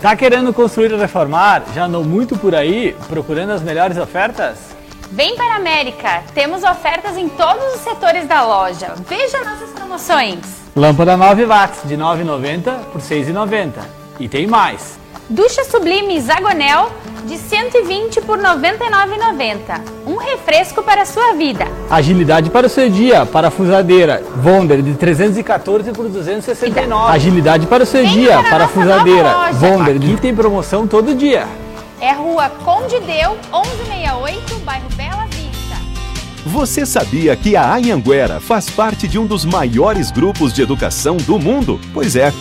Tá querendo construir ou reformar? Já andou muito por aí procurando as melhores ofertas? Vem para a América! Temos ofertas em todos os setores da loja. Veja nossas promoções. Lâmpada 9 watts de 9,90 por 6,90. E tem mais. Ducha Sublime Zagonel de 120 por 99,90. Um refresco para a sua vida. Agilidade para o seu dia. Parafusadeira Vonder de 314 por 269. Agilidade para o seu Vem dia. para Parafusadeira Vonder. Aqui tem promoção todo dia. É Rua Conde Deu, 1168, bairro Bela Vista. Você sabia que a Anhanguera faz parte de um dos maiores grupos de educação do mundo? Pois é.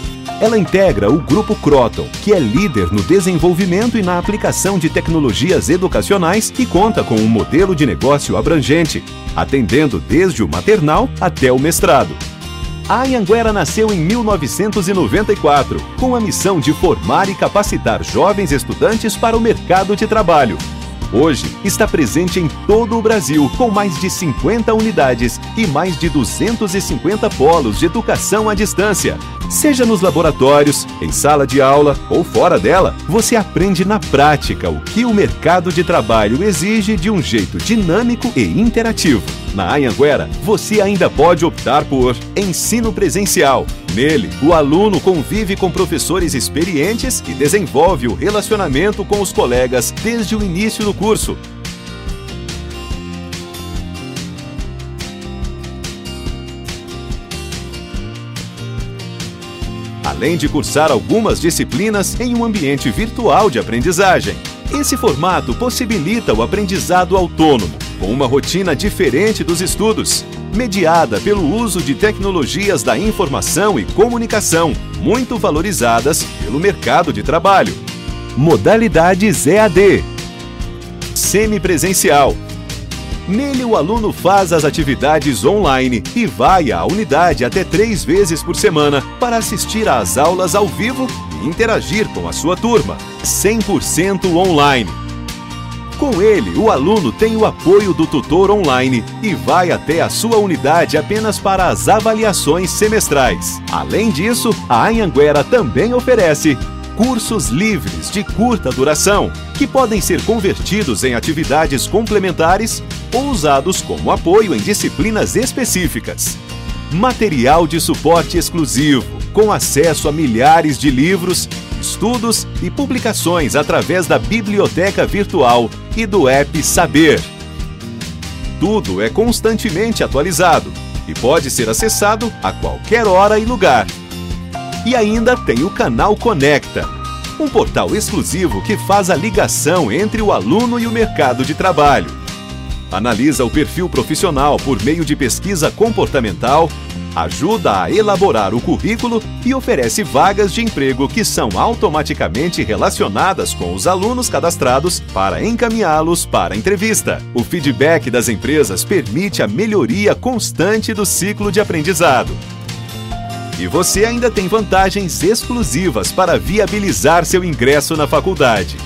Ela integra o Grupo Croton, que é líder no desenvolvimento e na aplicação de tecnologias educacionais e conta com um modelo de negócio abrangente, atendendo desde o maternal até o mestrado. A Anhanguera nasceu em 1994, com a missão de formar e capacitar jovens estudantes para o mercado de trabalho. Hoje está presente em todo o Brasil, com mais de 50 unidades e mais de 250 polos de educação à distância. Seja nos laboratórios, em sala de aula ou fora dela, você aprende na prática o que o mercado de trabalho exige de um jeito dinâmico e interativo. Na Anhanguera, você ainda pode optar por ensino presencial. Nele, o aluno convive com professores experientes e desenvolve o relacionamento com os colegas desde o início do curso. além de cursar algumas disciplinas em um ambiente virtual de aprendizagem. Esse formato possibilita o aprendizado autônomo, com uma rotina diferente dos estudos, mediada pelo uso de tecnologias da informação e comunicação, muito valorizadas pelo mercado de trabalho. Modalidades EAD Semipresencial Nele, o aluno faz as atividades online e vai à unidade até três vezes por semana para assistir às aulas ao vivo e interagir com a sua turma. 100% online. Com ele, o aluno tem o apoio do tutor online e vai até a sua unidade apenas para as avaliações semestrais. Além disso, a Anhanguera também oferece cursos livres de curta duração, que podem ser convertidos em atividades complementares ou usados como apoio em disciplinas específicas. Material de suporte exclusivo, com acesso a milhares de livros, estudos e publicações através da biblioteca virtual e do app Saber. Tudo é constantemente atualizado e pode ser acessado a qualquer hora e lugar. E ainda tem o canal Conecta, um portal exclusivo que faz a ligação entre o aluno e o mercado de trabalho. Analisa o perfil profissional por meio de pesquisa comportamental, ajuda a elaborar o currículo e oferece vagas de emprego que são automaticamente relacionadas com os alunos cadastrados para encaminhá-los para a entrevista. O feedback das empresas permite a melhoria constante do ciclo de aprendizado. E você ainda tem vantagens exclusivas para viabilizar seu ingresso na faculdade.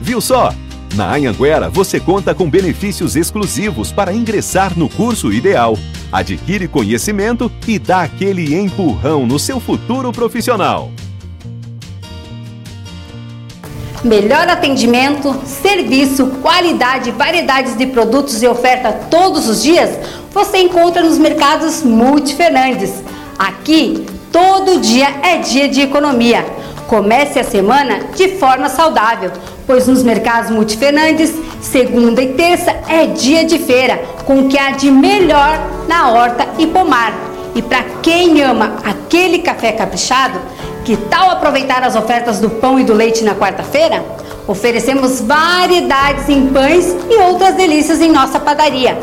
Viu só? Na Anhanguera você conta com benefícios exclusivos para ingressar no curso ideal. Adquire conhecimento e dá aquele empurrão no seu futuro profissional. Melhor atendimento, serviço, qualidade, variedades de produtos e oferta todos os dias você encontra nos mercados Multi Fernandes. Aqui, todo dia é dia de economia. Comece a semana de forma saudável, pois nos mercados Multi Fernandes, segunda e terça é dia de feira, com o que há de melhor na horta e pomar. E para quem ama aquele café caprichado, que tal aproveitar as ofertas do pão e do leite na quarta-feira? Oferecemos variedades em pães e outras delícias em nossa padaria.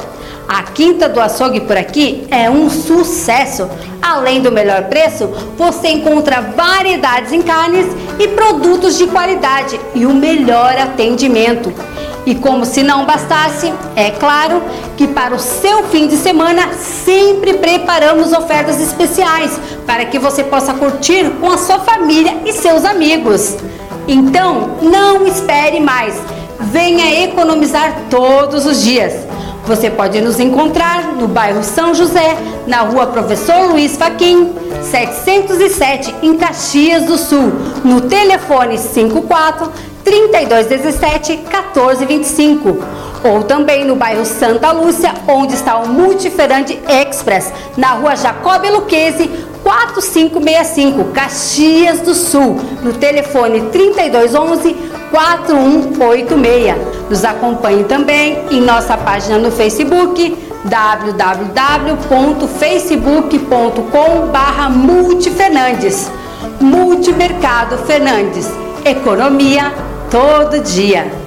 A Quinta do Açougue por aqui é um sucesso. Além do melhor preço, você encontra variedades em carnes e produtos de qualidade e o melhor atendimento. E como se não bastasse, é claro que para o seu fim de semana sempre preparamos ofertas especiais para que você possa curtir com a sua família e seus amigos. Então, não espere mais. Venha economizar todos os dias. Você pode nos encontrar no bairro São José, na rua Professor Luiz Faquim, 707, em Caxias do Sul, no telefone 54 3217 1425. Ou também no bairro Santa Lúcia, onde está o Multiferante Express, na rua Jacob Luquezzi, 4565, Caxias do Sul, no telefone 3211 4186. Nos acompanhe também em nossa página no Facebook www.facebook.com multifernandes Multimercado Fernandes. Economia todo dia.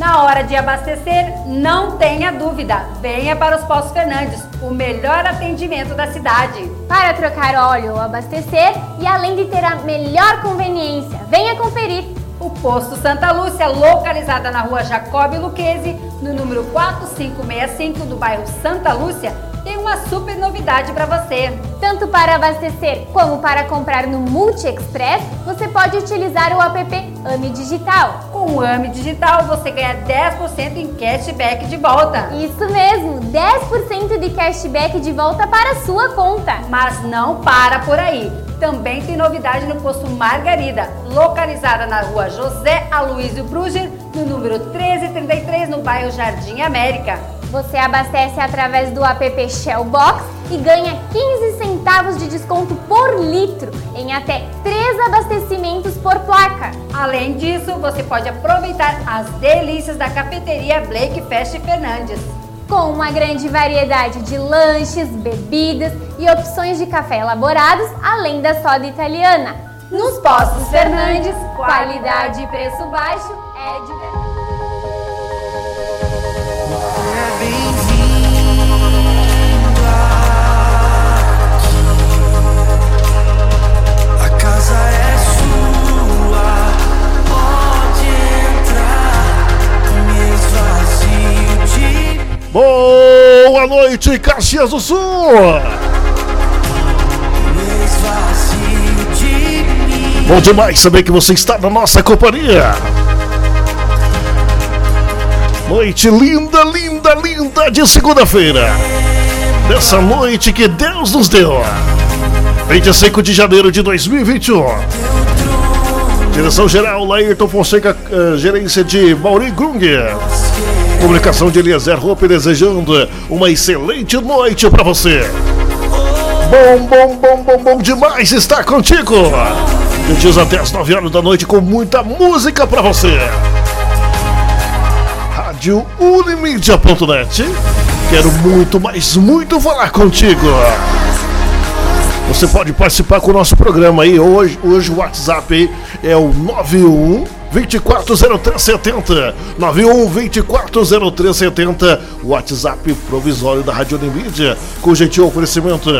Na hora de abastecer, não tenha dúvida, venha para os Postos Fernandes, o melhor atendimento da cidade. Para trocar óleo ou abastecer e além de ter a melhor conveniência, venha conferir. O Posto Santa Lúcia, localizada na rua Jacob Luquezzi, no número 4565 do bairro Santa Lúcia, tem uma super novidade para você. Tanto para abastecer como para comprar no Multi Express, você pode utilizar o app AMI Digital. Com o AMI Digital, você ganha 10% em cashback de volta. Isso mesmo, 10% de cashback de volta para a sua conta. Mas não para por aí. Também tem novidade no posto Margarida, localizada na rua José Aloysio Bruger, no número 1333, no bairro Jardim América. Você abastece através do app Shellbox e ganha 15 centavos de desconto por litro em até 3 abastecimentos por placa. Além disso, você pode aproveitar as delícias da cafeteria Blake Fest Fernandes. Com uma grande variedade de lanches, bebidas e opções de café elaborados, além da soda italiana. Nos Postos Fernandes, qualidade e preço baixo é de Boa noite, Caxias do Sul! Bom demais saber que você está na nossa companhia. Noite linda, linda, linda de segunda-feira. Dessa noite que Deus nos deu. 25 de janeiro de 2021. Direção geral, Laírton Fonseca, uh, gerência de Mauri Grunger. Comunicação de Eliezer Roupe desejando uma excelente noite para você. Bom, bom, bom, bom, bom demais estar contigo. Dias até as 9 horas da noite com muita música para você. Rádio Unimídia.net. Quero muito, mas muito falar contigo. Você pode participar com o nosso programa aí. Hoje, hoje o WhatsApp é o 91 240370 91 240370 WhatsApp provisório da Rádio Unimídia com gentil oferecimento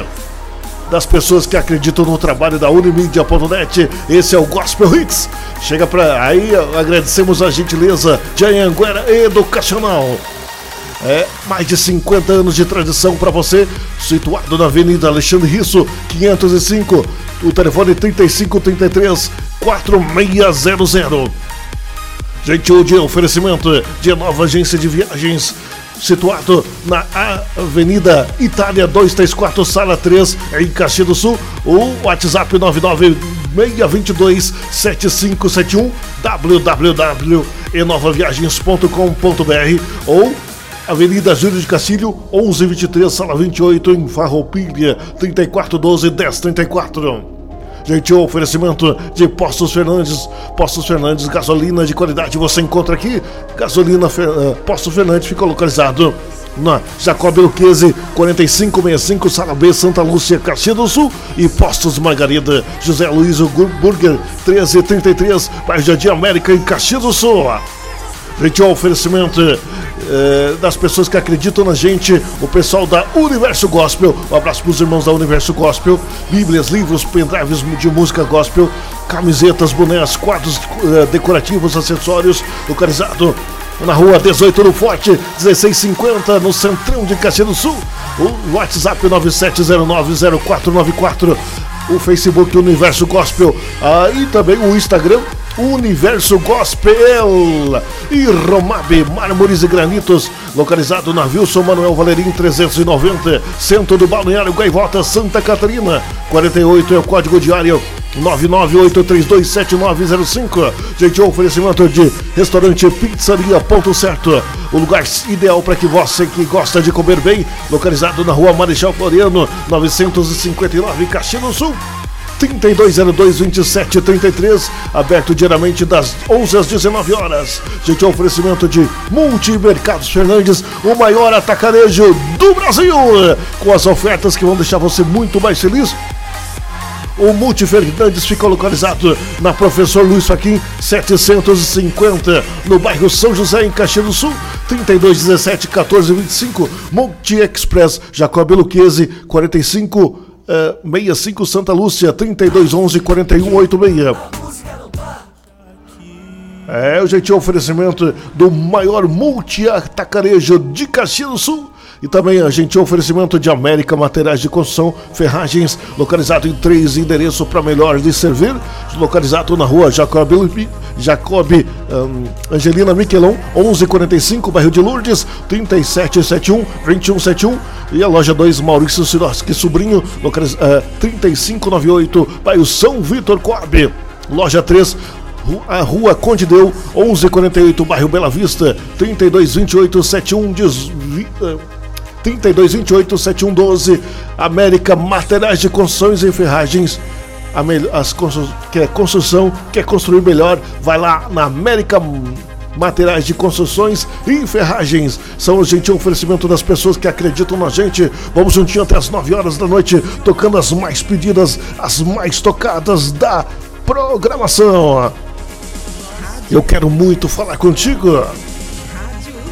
das pessoas que acreditam no trabalho da Unimídia.net. Esse é o Gospel Hits. Chega para aí, agradecemos a gentileza de Anhanguera Educacional. É, mais de 50 anos de tradição para você, situado na Avenida Alexandre Risso, 505, o telefone 3533 4600. Gentil de oferecimento de nova agência de viagens, situado na Avenida Itália 234, sala 3, em Caxias do Sul. O WhatsApp 99622 7571 www.enovaviagens.com.br ou Avenida Júlio de Castilho, 1123, sala 28, em Farroupilha, 3412 1034. Gentil oferecimento de Postos Fernandes. Postos Fernandes, gasolina de qualidade você encontra aqui. Gasolina uh, Postos Fernandes fica localizado na Jacob Luquezzi, 4565, Sala B, Santa Lúcia, Caxias do Sul. E Postos Margarida, José Luiz Burger, 1333, bairro Jardim América, em Caxias do Sul. Gentil oferecimento eh, das pessoas que acreditam na gente, o pessoal da Universo Gospel. Um abraço para os irmãos da Universo Gospel. Bíblias, livros, pendrives de música gospel, camisetas, bonés, quadros eh, decorativos, acessórios, localizado na rua 18 no Forte, 1650, no centrão de Caxias do Sul. O WhatsApp 97090494. O Facebook Universo Gospel. Ah, e também o Instagram Universo Gospel e Romab Mármores e Granitos, localizado na Wilson Manuel Valerim 390, centro do Balneário Gaivota, Santa Catarina. 48 é o código diário 998327905. Gente, oferecimento de restaurante Pizzaria Ponto Certo. O lugar ideal para que você que gosta de comer bem, localizado na rua Marechal Floriano, 959, Caxias Sul. 3202-2733, aberto diariamente das 11 às 19 horas. Gente, oferecimento de Multimercados Fernandes, o maior atacarejo do Brasil, com as ofertas que vão deixar você muito mais feliz. O Multi Fernandes fica localizado na Professor Luiz Faquim 750, no bairro São José, em Caxias do Sul, 3217 1425, Multi Express Jacob Luquezzi 45 65 Santa Lúcia, 3211 4186. É o jeitinho oferecimento do maior multi-atacarejo de Caxias do Sul. E também a gente oferecimento de América Materiais de Construção, Ferragens, localizado em três endereços para melhor lhe servir, localizado na rua Jacob, Jacob um, Angelina Miquelon, 1145, bairro de Lourdes, 3771 2171 e a loja 2 Maurício Siroski Sobrinho, localiz, uh, 3598, bairro São Vitor Coab. Loja 3, a Rua Conde Deu, 1148, bairro Bela Vista, 3228 71 3228 7112 América Materiais de Construções e Ferragens. As quer construção, quer construir melhor, vai lá na América Materiais de Construções e Ferragens. São o gentil oferecimento das pessoas que acreditam na gente. Vamos juntinho até as 9 horas da noite, tocando as mais pedidas, as mais tocadas da programação. Eu quero muito falar contigo.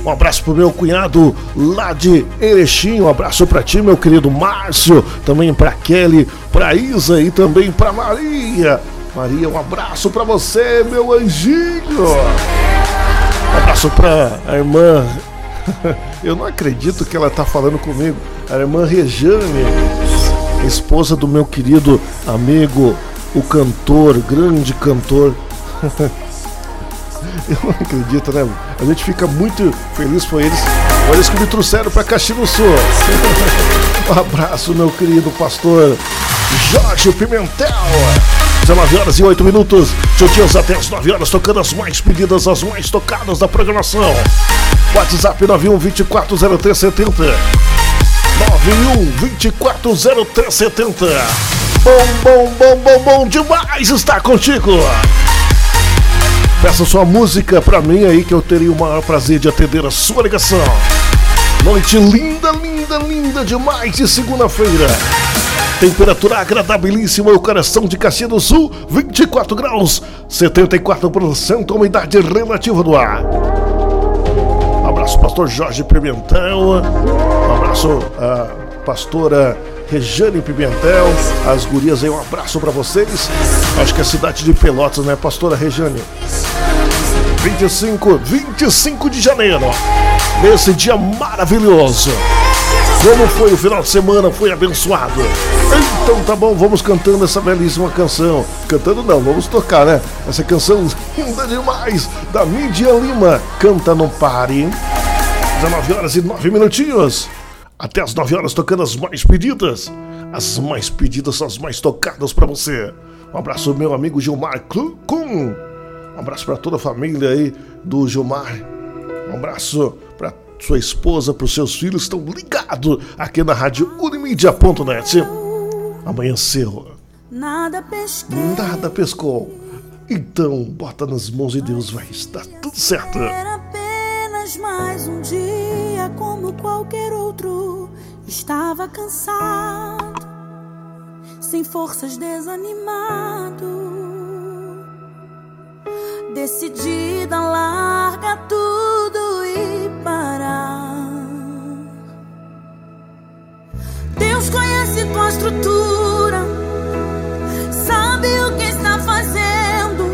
Um abraço pro meu cunhado lá de Erechim. Um abraço para ti, meu querido Márcio. Também para Kelly, para Isa e também para Maria. Maria, um abraço para você, meu anjinho. Um abraço para a irmã. Eu não acredito que ela tá falando comigo. A irmã Rejane, esposa do meu querido amigo, o cantor, grande cantor. Eu não acredito, né? A gente fica muito feliz por eles. Olha eles que me trouxeram para Caxias do Sul. Um abraço, meu querido pastor Jorge Pimentel. 19 horas e 8 minutos. Juntinhos até as 9 horas, tocando as mais pedidas, as mais tocadas da programação. WhatsApp 91 240370. 91 240370. Bom, bom, bom, bom, bom demais estar contigo. Peça sua música pra mim aí que eu teria o maior prazer de atender a sua ligação. Noite linda, linda, linda demais de segunda-feira. Temperatura agradabilíssima, o coração de Caxias do Sul, 24 graus, 74% umidade relativa do ar. Um abraço, pastor Jorge Pimentel. Um abraço, a pastora Rejane Pimentel, as gurias aí, um abraço para vocês. Acho que é a cidade de Pelotas, né, pastora Rejane? 25, 25 de janeiro, nesse dia maravilhoso. Como foi o final de semana? Foi abençoado. Então tá bom, vamos cantando essa belíssima canção. Cantando não, vamos tocar, né? Essa canção linda demais, da Mídia Lima. Canta Não Pare. 19 horas e 9 minutinhos. Até as 9 horas tocando as mais pedidas. As mais pedidas são as mais tocadas para você. Um abraço, meu amigo Gilmar Clucum. Um abraço para toda a família aí do Gilmar. Um abraço para sua esposa, para os seus filhos estão ligados aqui na rádio Unimídia.net. Amanheceu. Nada pesquei. Nada pescou. Então, bota nas mãos de Deus, vai estar tudo certo. Apenas mais um dia como qualquer outro. Estava cansado, sem forças, desanimado. Decidida, larga tudo e parar. Deus conhece tua estrutura, sabe o que está fazendo.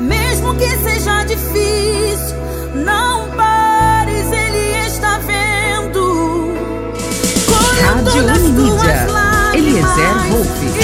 Mesmo que seja difícil, não pares, Ele está vendo. Rádio Unimídia, Eliezer Wolff.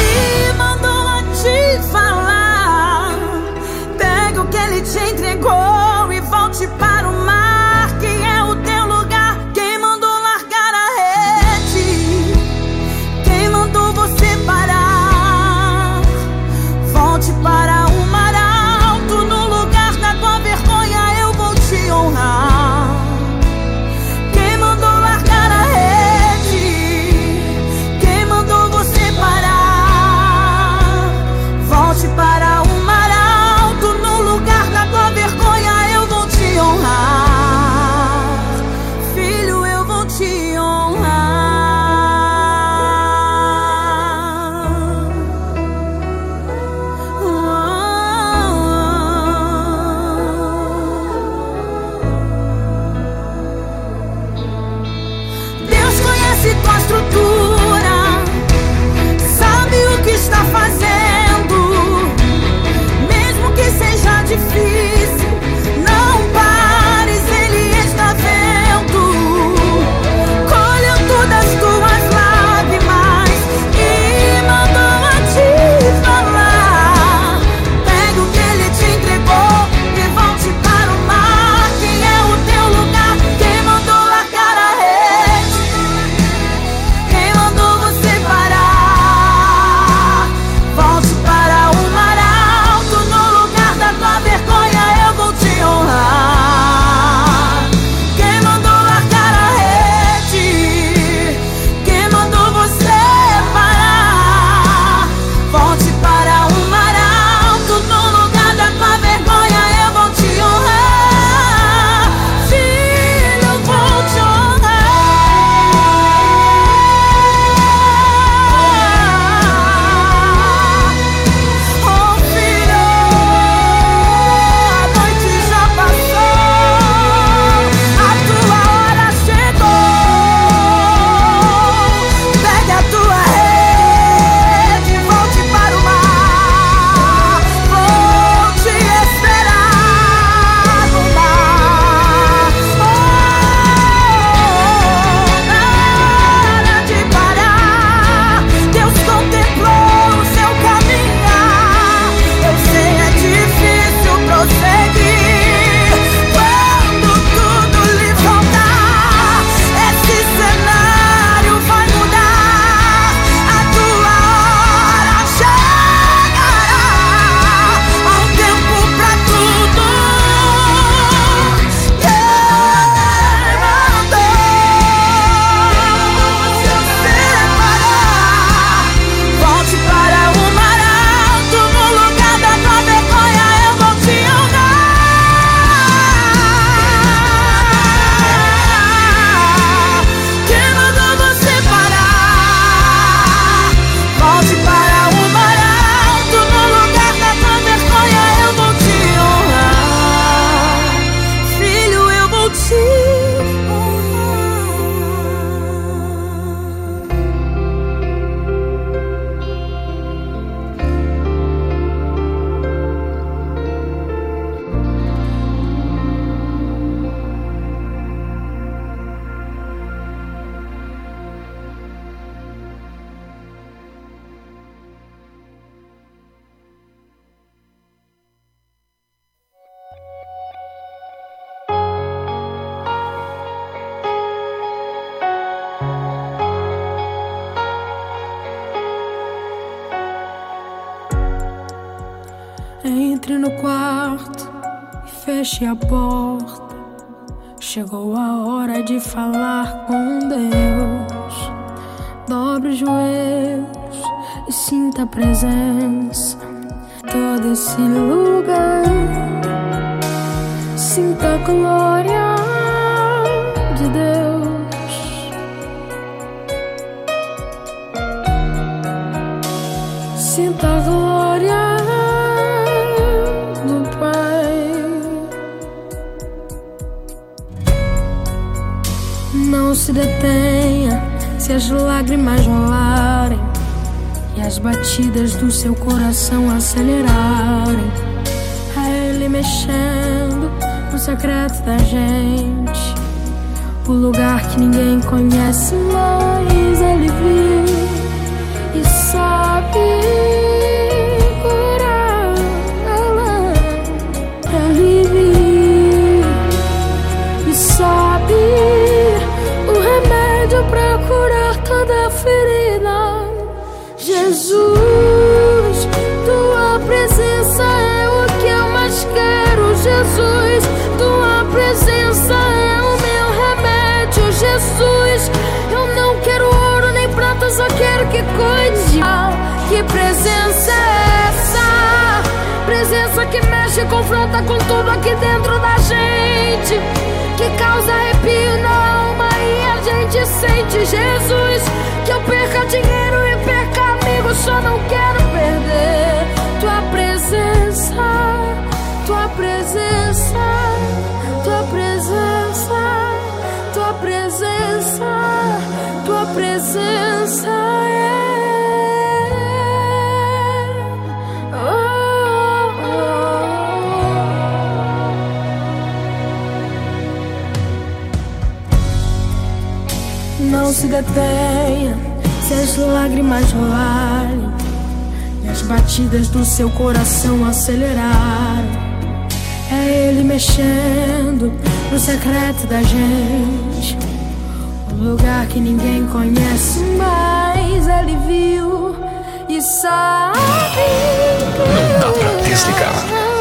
Chegou a hora de falar com seu coração acelerarem. É Ele mexendo no secreto da gente, o lugar que ninguém conhece, mas Ele viu que mexe e confronta com tudo aqui dentro da gente. Que causa arrepio na alma e a gente sente. Jesus, que eu perca dinheiro e perca amigos, só não quero perder tua presença, tua presença, se detenha se as lágrimas rolarem e as batidas do seu coração acelerarem. É Ele mexendo no secreto da gente, um lugar que ninguém conhece, mas Ele viu e sabe. Não dá pra desligar.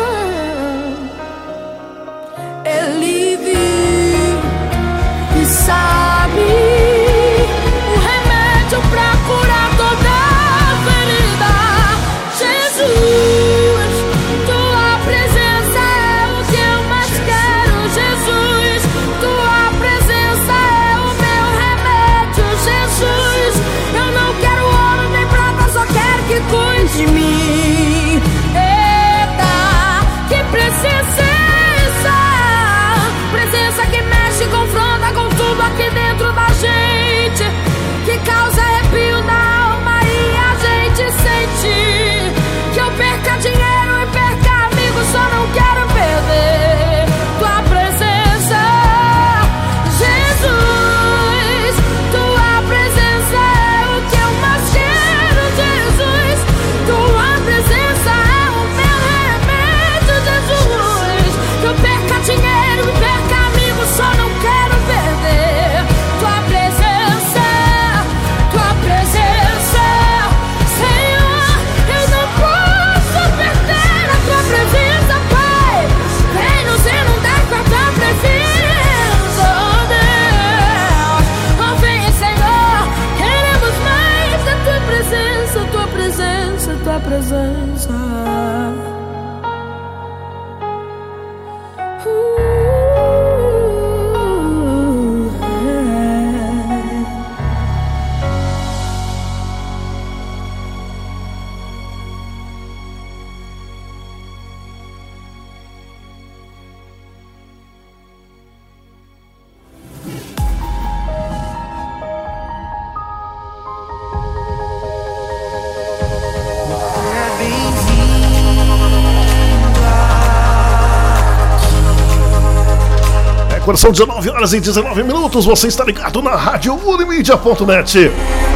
9 horas e 19 minutos, você está ligado na rádio Unimídia.net.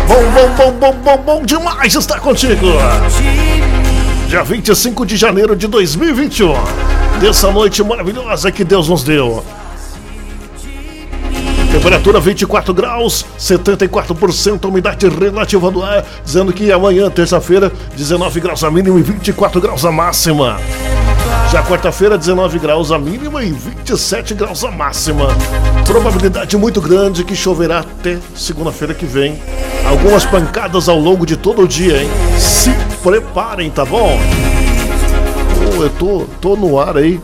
Bom, bom, bom, bom, bom, bom demais estar contigo. Dia 25 de janeiro de 2021, dessa noite maravilhosa que Deus nos deu. Temperatura 24 graus, 74% a umidade relativa do ar, dizendo que amanhã, terça-feira, 19 graus a mínima e 24 graus a máxima. Já quarta-feira, 19 graus a mínima e 27 graus a máxima. Probabilidade muito grande que choverá até segunda-feira que vem. Algumas pancadas ao longo de todo o dia, hein? Se preparem, tá bom? Oh, eu tô, tô no ar aí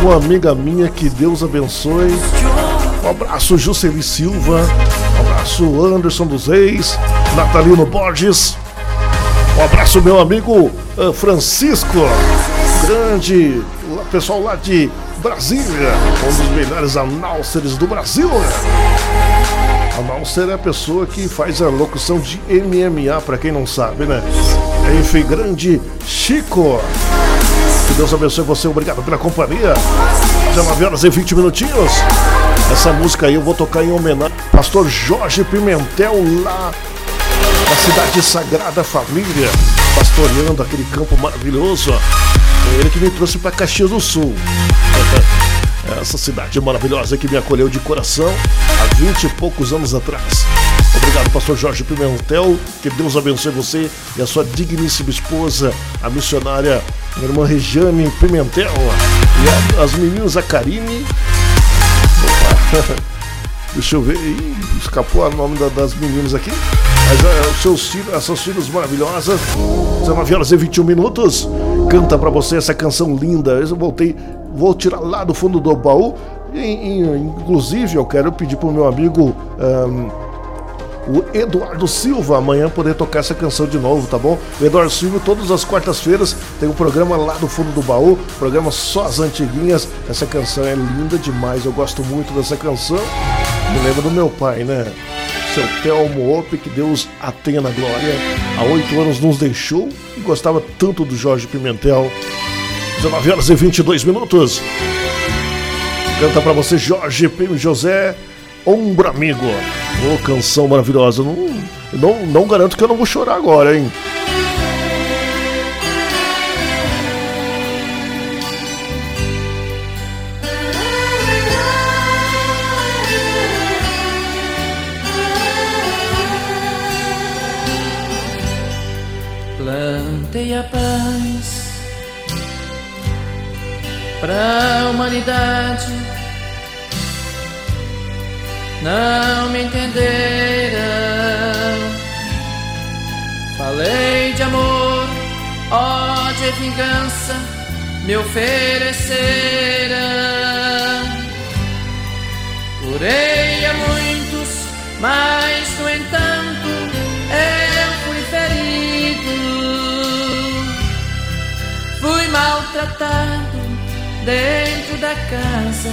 com uma amiga minha, que Deus abençoe. Um abraço, Jusceli Silva. Um abraço, Anderson dos Reis. Natalino Borges. Um abraço, meu amigo uh, Francisco. Grande pessoal lá de Brasília. Um dos melhores análceres do Brasil. Né? Análcer é a pessoa que faz a locução de MMA, para quem não sabe, né? Enfim, grande Chico. Que Deus abençoe você, obrigado pela companhia. Já 9 horas e 20 minutinhos. Essa música aí eu vou tocar em homenagem ao pastor Jorge Pimentel lá na cidade Sagrada Família, pastoreando aquele campo maravilhoso. Ele que me trouxe para Caxias do Sul. Essa cidade maravilhosa que me acolheu de coração há 20 e poucos anos atrás. Obrigado, pastor Jorge Pimentel. Que Deus abençoe você e a sua digníssima esposa, a missionária minha irmã Regiane Pimentel. E as meninas, a Karine Deixa eu ver. Ih, escapou o nome da, das meninas aqui. Mas os seus essas filhas maravilhosas. 19 horas e 21 minutos. Canta para você essa canção linda. Eu voltei, vou tirar lá do fundo do baú. E, e, inclusive, eu quero pedir pro meu amigo. Um, o Eduardo Silva amanhã poder tocar essa canção de novo, tá bom? O Eduardo Silva, todas as quartas-feiras, tem um programa lá do fundo do baú, programa só as antiguinhas. Essa canção é linda demais, eu gosto muito dessa canção. Me lembra do meu pai, né? Seu Telmo Ope, que Deus a tenha na glória. Há oito anos nos deixou e gostava tanto do Jorge Pimentel. 19 horas e 22 minutos. Canta para você Jorge P. José Ombro Amigo. Ô, oh, canção maravilhosa. Não, não, não garanto que eu não vou chorar agora, hein? Plantei a paz para a humanidade não me entenderam. Falei de amor, ódio e vingança, me ofereceram. Curei a muitos, mas no entanto maltratado dentro da casa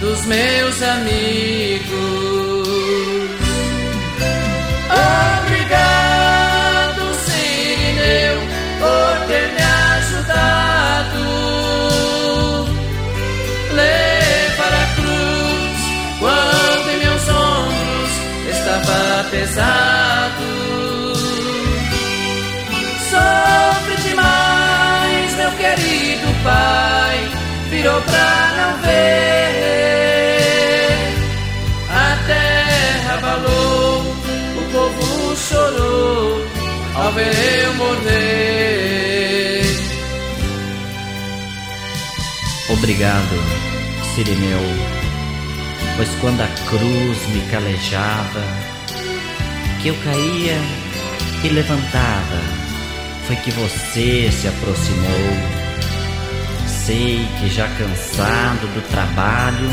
dos meus amigos. Obrigado, Sirineu, por ter me ajudado. Levar a cruz quando em meus ombros estava pesado. Virou pra não ver. chorou ao ver eu morrer. Obrigado, Sirineu, pois quando a cruz me calejava, que eu caía e levantava, foi que você se aproximou. Sei que já cansado do trabalho,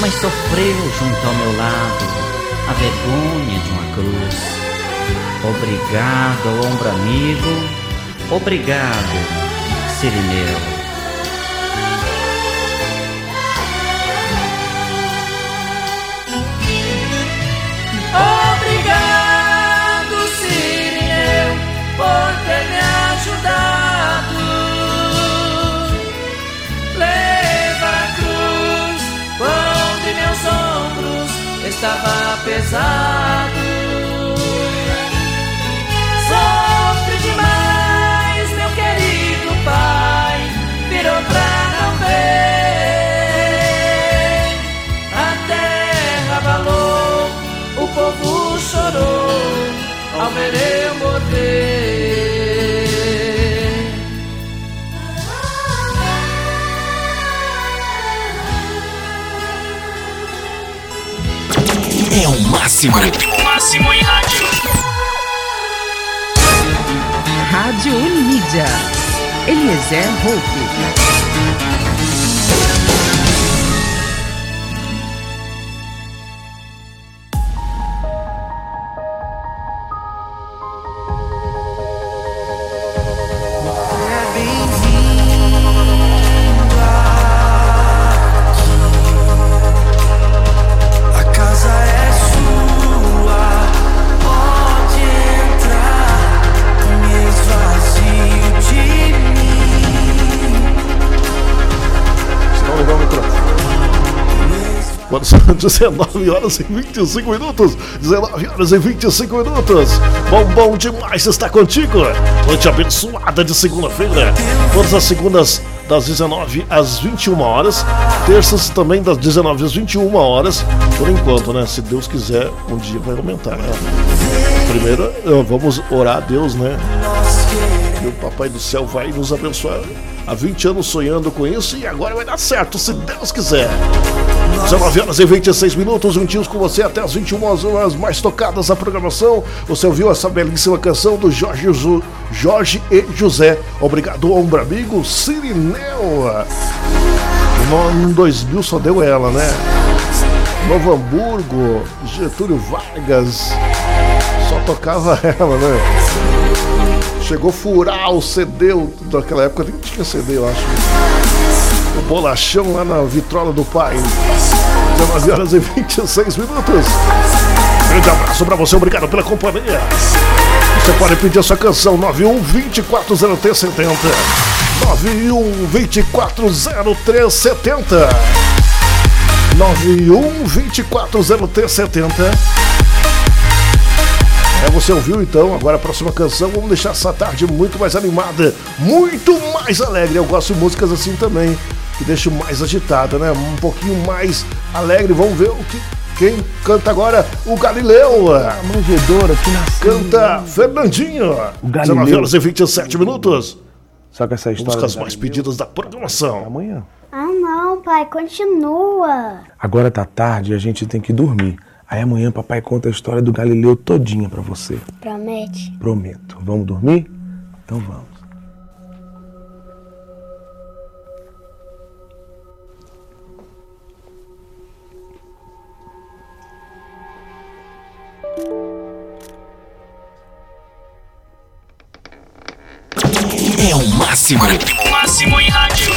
mas sofreu junto ao meu lado a vergonha de uma cruz. Obrigado, ombro amigo, obrigado, Sirineu. estava pesado. Sofre demais, meu querido pai, virou pra não ver. A terra abalou, o povo chorou ao ver eu morrer. Máximo. Ritmo máximo em rádio. Rádio Unimídia. Eliezer Hope. 19 horas e 25 minutos. 19 horas e 25 minutos. Bom, bom demais estar contigo. Noite abençoada de segunda-feira. Todas as segundas das 19 às 21 horas. Terças também das 19 às 21 horas. Por enquanto, né? Se Deus quiser, um dia vai aumentar, né? Primeiro, eh, vamos orar a Deus, né? E o Papai do Céu vai nos abençoar. Há 20 anos sonhando com isso e agora vai dar certo, se Deus quiser. 19 horas e 26 minutos, juntinhos com você até as 21 horas mais tocadas da programação. Você ouviu essa belíssima canção do Jorge, Jorge e José. Obrigado, ombro amigo, Sirineu. No ano 2000 só deu ela, né? Novo Hamburgo, Getúlio Vargas. Só tocava ela, né? Chegou a furar o CD daquela época, nem tinha CD, eu acho. Bolachão lá na vitrola do pai. 19 horas e 26 minutos. Grande abraço pra você, obrigado pela companhia. Você pode pedir a sua canção 91 240370. 91 240370. 91 240370. É, você ouviu então? Agora a próxima canção, vamos deixar essa tarde muito mais animada, muito mais alegre. Eu gosto de músicas assim também, que deixam mais agitada, né? Um pouquinho mais alegre. Vamos ver o que. Quem canta agora? O Galileu. A manjedora que nasceu. Canta Fernandinho. Galileu. 19 horas e 27 minutos. Só que essa história. Músicas mais Galileu pedidas da programação. Amanhã. Ah, não, pai, continua. Agora tá tarde e a gente tem que dormir. Aí amanhã papai conta a história do Galileu todinha pra você. Promete? Prometo. Vamos dormir? Então vamos. Máximo. Máximo em rádio.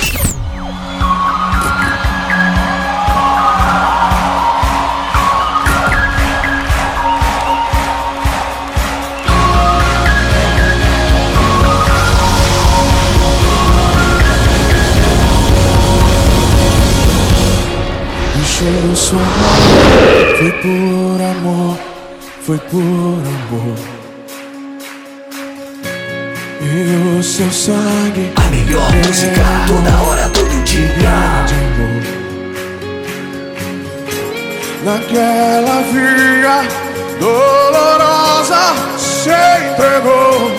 Deixou sua mão, foi por amor, foi por amor. E o seu sangue, A melhor música toda hora, todo dia. Naquela via dolorosa se entregou.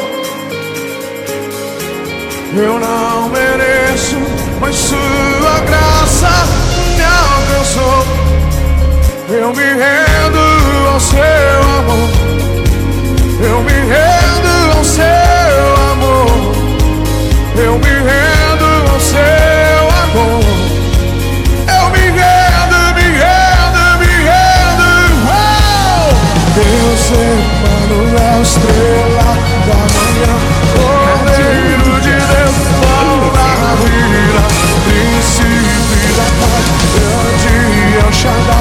Eu não mereço, mas sua graça me alcançou. Eu me rendo ao seu amor. Eu me rendo ao seu amor. Eu me rendo ao seu amor. Eu me rendo, me rendo, me rendo. Uou! Deus Emmanuel, estrela da manhã. Cordeiro de Deus, pão da vida. Príncipe da paz, grande El Shaddai.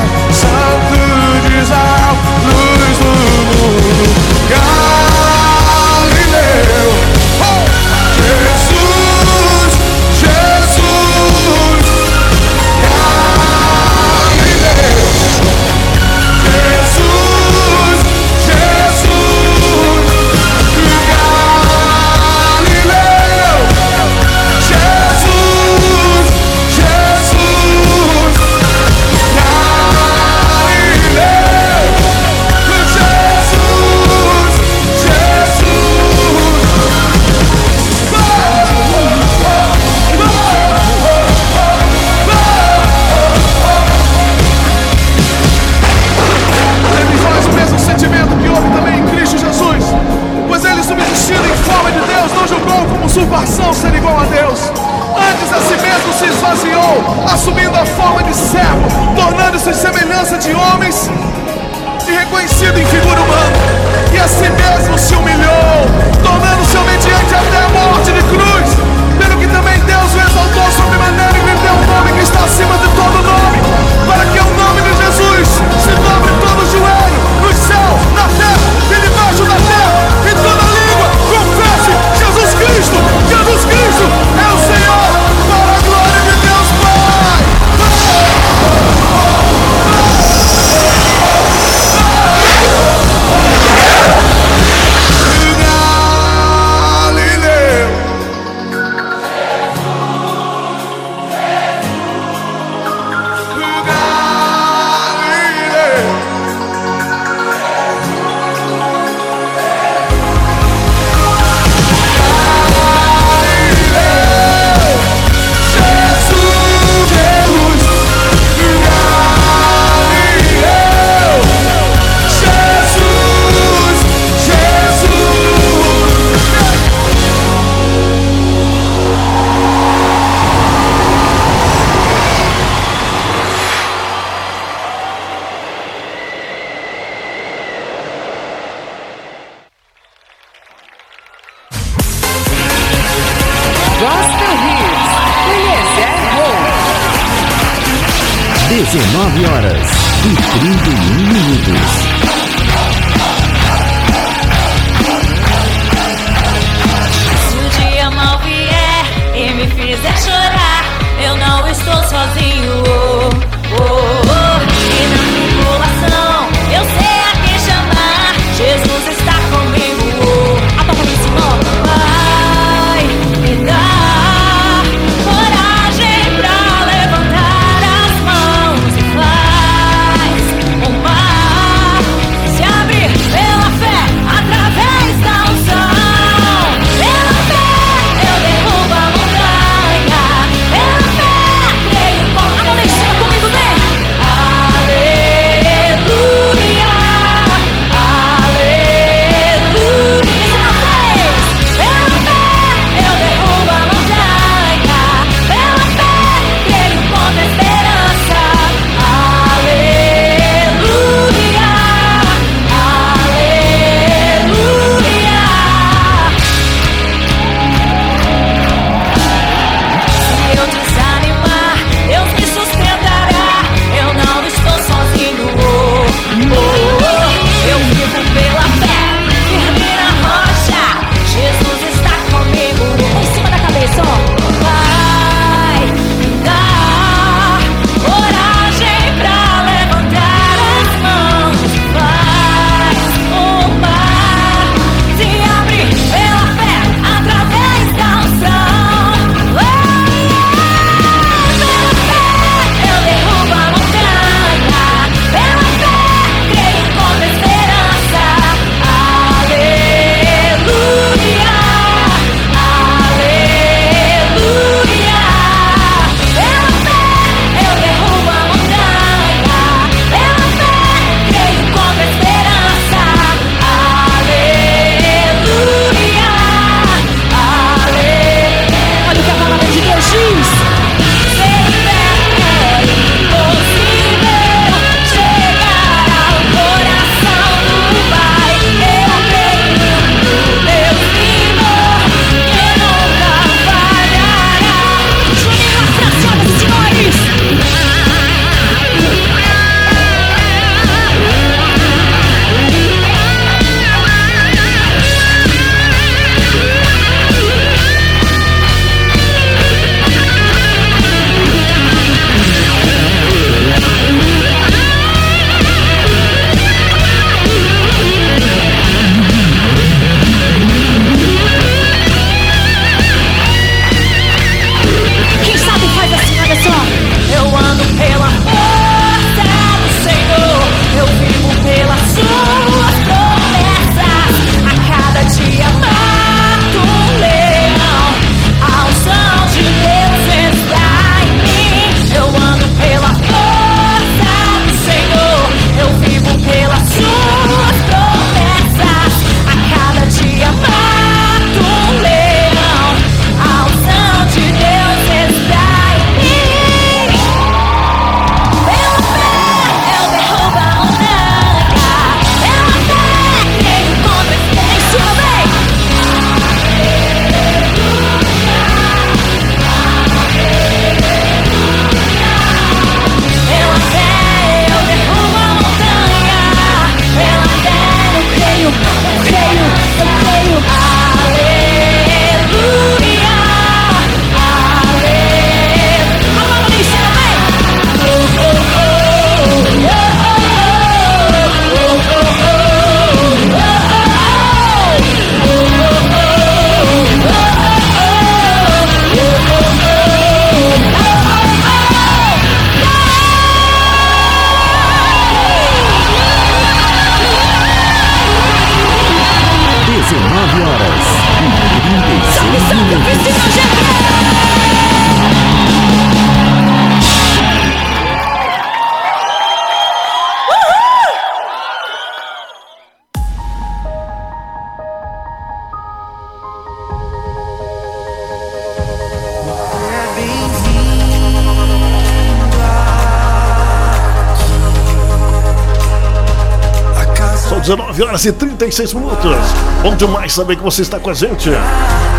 Horas e 36 minutos. Bom demais saber que você está com a gente.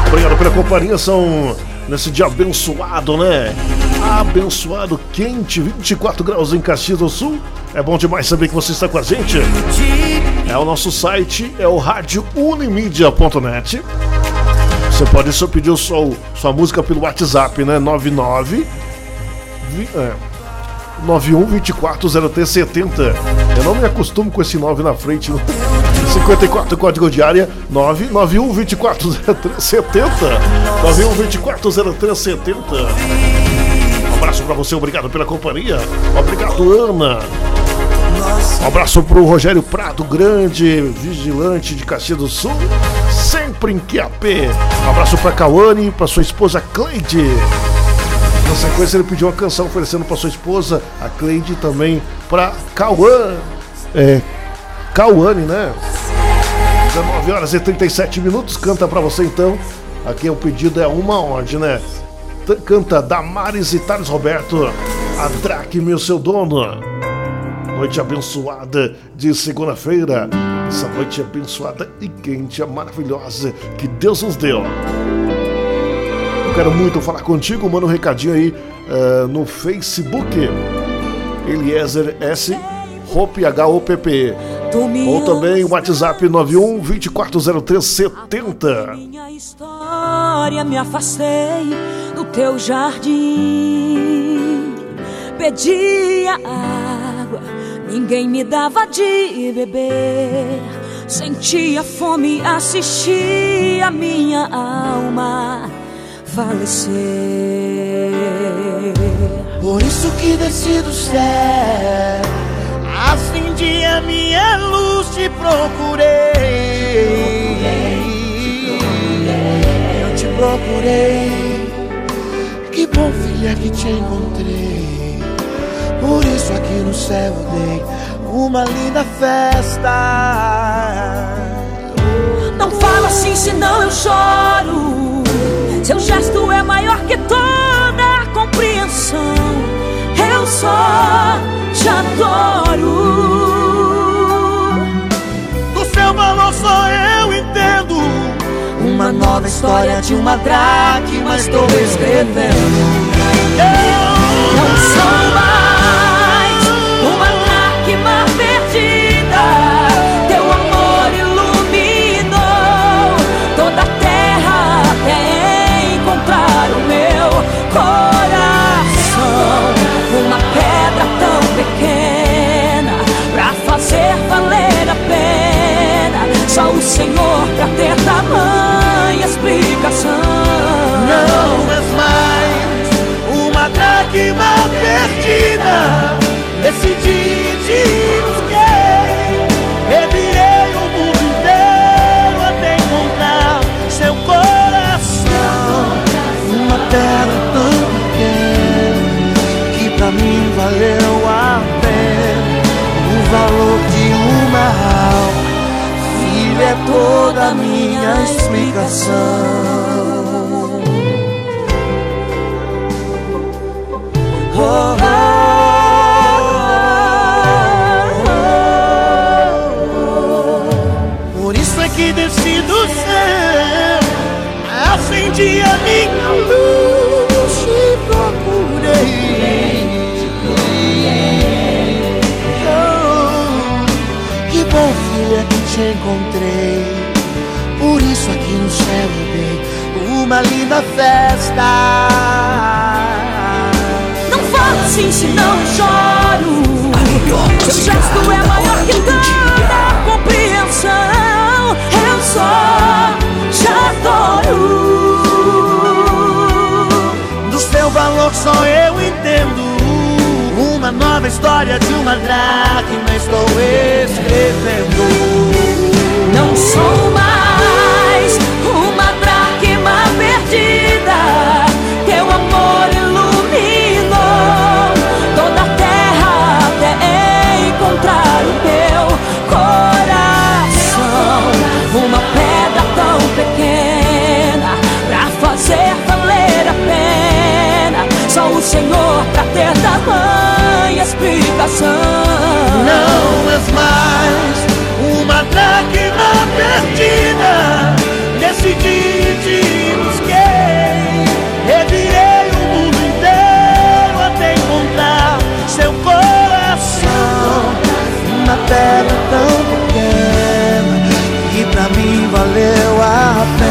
Obrigado pela companhia. São nesse dia abençoado, né? Abençoado, quente, 24 graus em Caxias do Sul. É bom demais saber que você está com a gente. É o nosso site, é o radiounimídia.net. Você pode só pedir sua, sua música pelo WhatsApp, né? 99 vi- é, 91240370. Eu não me acostumo com esse 9 na frente. 54 código de área 991240370. 91240370. Um abraço pra você, obrigado pela companhia. Obrigado, Ana. Um abraço pro Rogério Prado Grande, vigilante de Caxias do Sul, sempre em QAP. Um abraço pra Cauane, pra sua esposa Cleide. Na sequência, ele pediu uma canção oferecendo pra sua esposa, a Cleide, também pra Cauane. É, Cauane, né? 19 horas e 37 minutos. Canta pra você então. Aqui o pedido é uma onde, né? Canta Damares e Thales Roberto. Atraque, meu seu dono. Noite abençoada de segunda-feira. Essa noite abençoada e quente, é maravilhosa que Deus nos deu. Eu quero muito falar contigo, manda um recadinho aí eh, no Facebook. Eliezer S. Hope H-O-P-P. Ou também o WhatsApp 91 240370. história me afastei do teu jardim. Pedia água, ninguém me dava de beber. Sentia fome, assistia minha alma falecer. Por isso que desci do céu, acendi a minha luz, te procurei. Eu te procurei. Que bom, filha, que te encontrei. Por isso aqui no céu dei uma linda festa. Não fala assim, senão eu choro. Seu gesto é maior que toda a compreensão. Eu só te adoro. Do seu valor só eu entendo. Uma nova história de uma dracma estou escrevendo. Eu não sou mais Só o Senhor pra ter tamanha explicação. Não és mais uma dracma perdida. Decidi te busquei. Revirei o mundo inteiro até encontrar seu coração. Uma terra explicação. Oh, oh, que desci do céu, acendi a minha luz e procurei. Oh, que bom, filha, que te encontrei. Festa. Não fala assim, senão eu choro. Seu gesto é maior que toda compreensão. Eu só te adoro. Do seu valor só eu entendo. Uma nova história de uma dracma estou escrevendo. Não sou mais O Senhor pra ter tamanha explicação. Não és mais uma máquina perdida. Decidi te busquei. Revirei o mundo inteiro até encontrar seu coração. Na terra tão pequena Que pra mim valeu a pena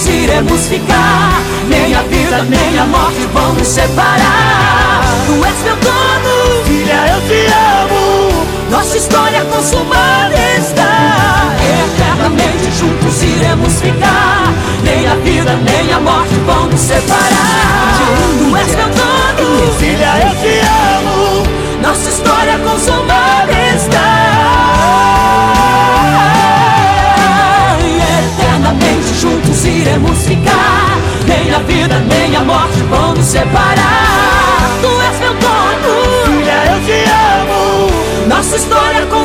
juntos iremos ficar. Nem a vida, nem a morte vão nos separar. Tu és meu dono, filha, eu te amo. Nossa história consumada está. Eternamente juntos iremos ficar. Nem a vida, nem a morte vão nos separar. Tu és meu dono, filha, eu te amo. Nossa história consumada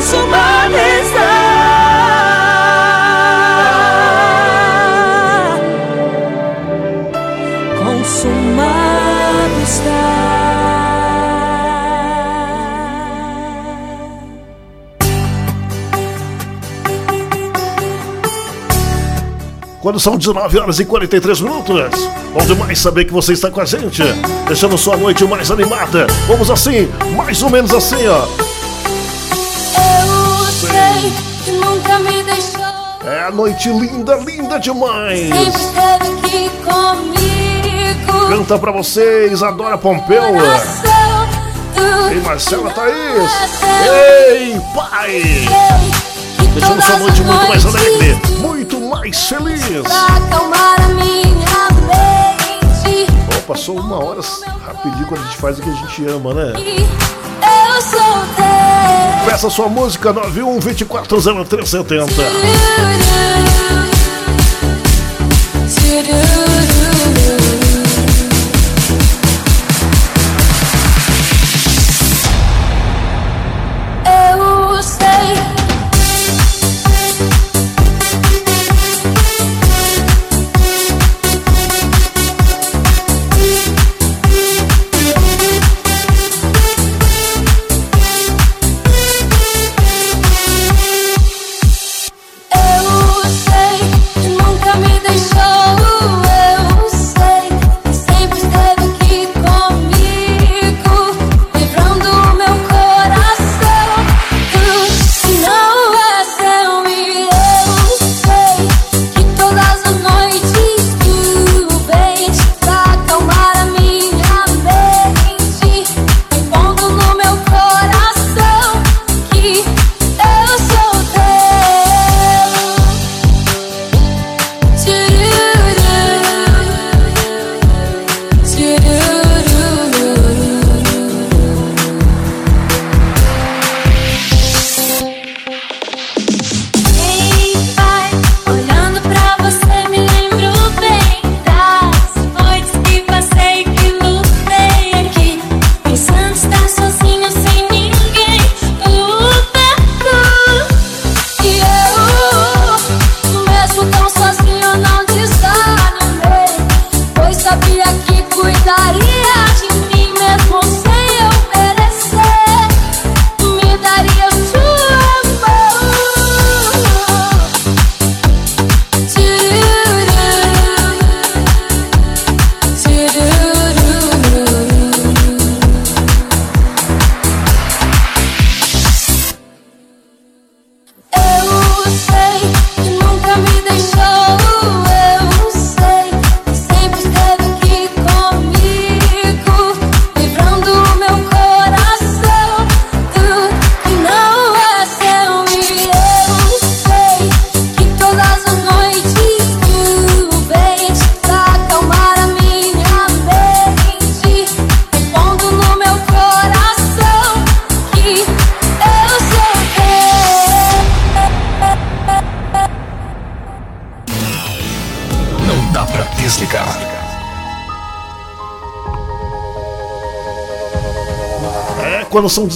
consumada está. Consumado está. Quando são 19 horas e 43 minutos. Bom demais saber que você está com a gente, deixando sua noite mais animada. Vamos assim, mais ou menos assim, ó. A noite linda, linda demais. Canta pra vocês, Adora Pompeu. Ei, Marcela Thaís. é Ei, pai. Deixando sua noite muito mais alegre, muito mais feliz. Oh, passou uma hora rapidinho quando a gente faz o que a gente ama, né? Peça sua música 91 240370.